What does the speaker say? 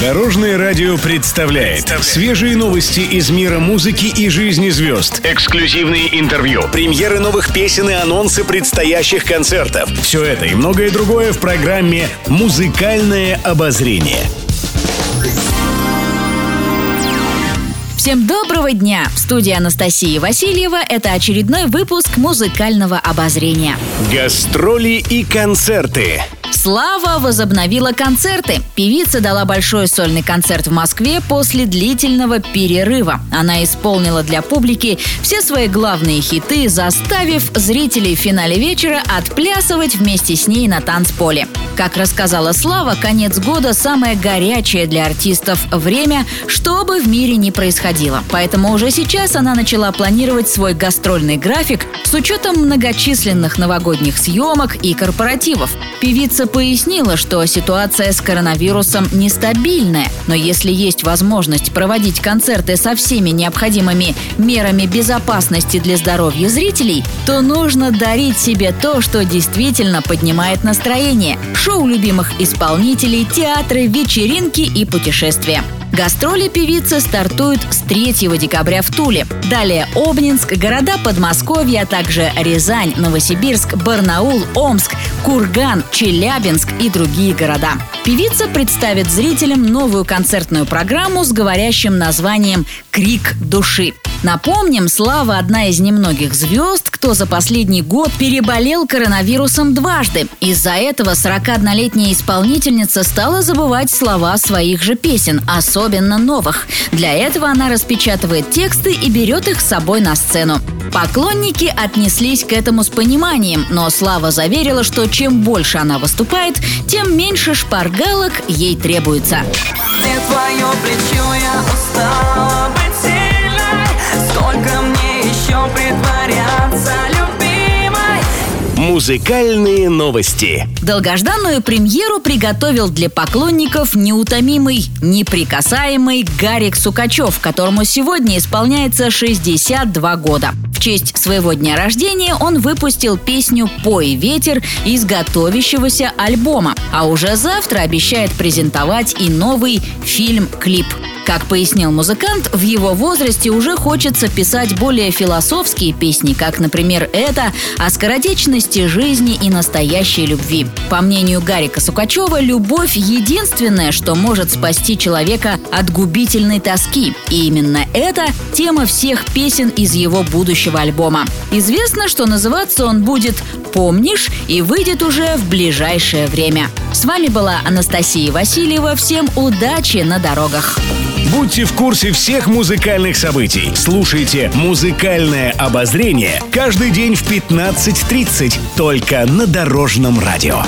Дорожное радио представляет свежие новости из мира музыки и жизни звезд. Эксклюзивные интервью, премьеры новых песен и анонсы предстоящих концертов. Все это и многое другое в программе «Музыкальное обозрение». Всем доброго дня! В студии Анастасии Васильева это очередной выпуск музыкального обозрения. Гастроли и концерты. Слава возобновила концерты. Певица дала большой сольный концерт в Москве после длительного перерыва. Она исполнила для публики все свои главные хиты, заставив зрителей в финале вечера отплясывать вместе с ней на танцполе. Как рассказала Слава, конец года самое горячее для артистов время, что бы в мире ни происходило. Поэтому уже сейчас она начала планировать свой гастрольный график с учетом многочисленных новогодних съемок и корпоративов. Певица пояснила, что ситуация с коронавирусом нестабильная, но если есть возможность проводить концерты со всеми необходимыми мерами безопасности для здоровья зрителей, то нужно дарить себе то, что действительно поднимает настроение – шоу любимых исполнителей, театры, вечеринки и путешествия. Гастроли певицы стартуют с 3 декабря в Туле. Далее Обнинск, города Подмосковья, а также Рязань, Новосибирск, Барнаул, Омск, Курган, Челябинск и другие города. Певица представит зрителям новую концертную программу с говорящим названием «Крик души». Напомним, Слава – одна из немногих звезд, кто за последний год переболел коронавирусом дважды. Из-за этого 41-летняя исполнительница стала забывать слова своих же песен, особенно новых. Для этого она распечатывает тексты и берет их с собой на сцену. Поклонники отнеслись к этому с пониманием, но Слава заверила, что чем больше она выступает, тем меньше шпаргалок ей требуется. Где твое плечо, я устала Музыкальные новости. Долгожданную премьеру приготовил для поклонников неутомимый, неприкасаемый Гарик Сукачев, которому сегодня исполняется 62 года. В честь своего дня рождения он выпустил песню «Пой ветер» из готовящегося альбома, а уже завтра обещает презентовать и новый фильм-клип. Как пояснил музыкант, в его возрасте уже хочется писать более философские песни, как, например, это о скоротечности жизни и настоящей любви. По мнению Гарика Сукачева, любовь – единственное, что может спасти человека от губительной тоски. И именно это тема всех песен из его будущего альбома. Известно, что называться он будет «Помнишь» и выйдет уже в ближайшее время. С вами была Анастасия Васильева. Всем удачи на дорогах! Будьте в курсе всех музыкальных событий. Слушайте «Музыкальное обозрение» каждый день в 15.30 только на Дорожном радио.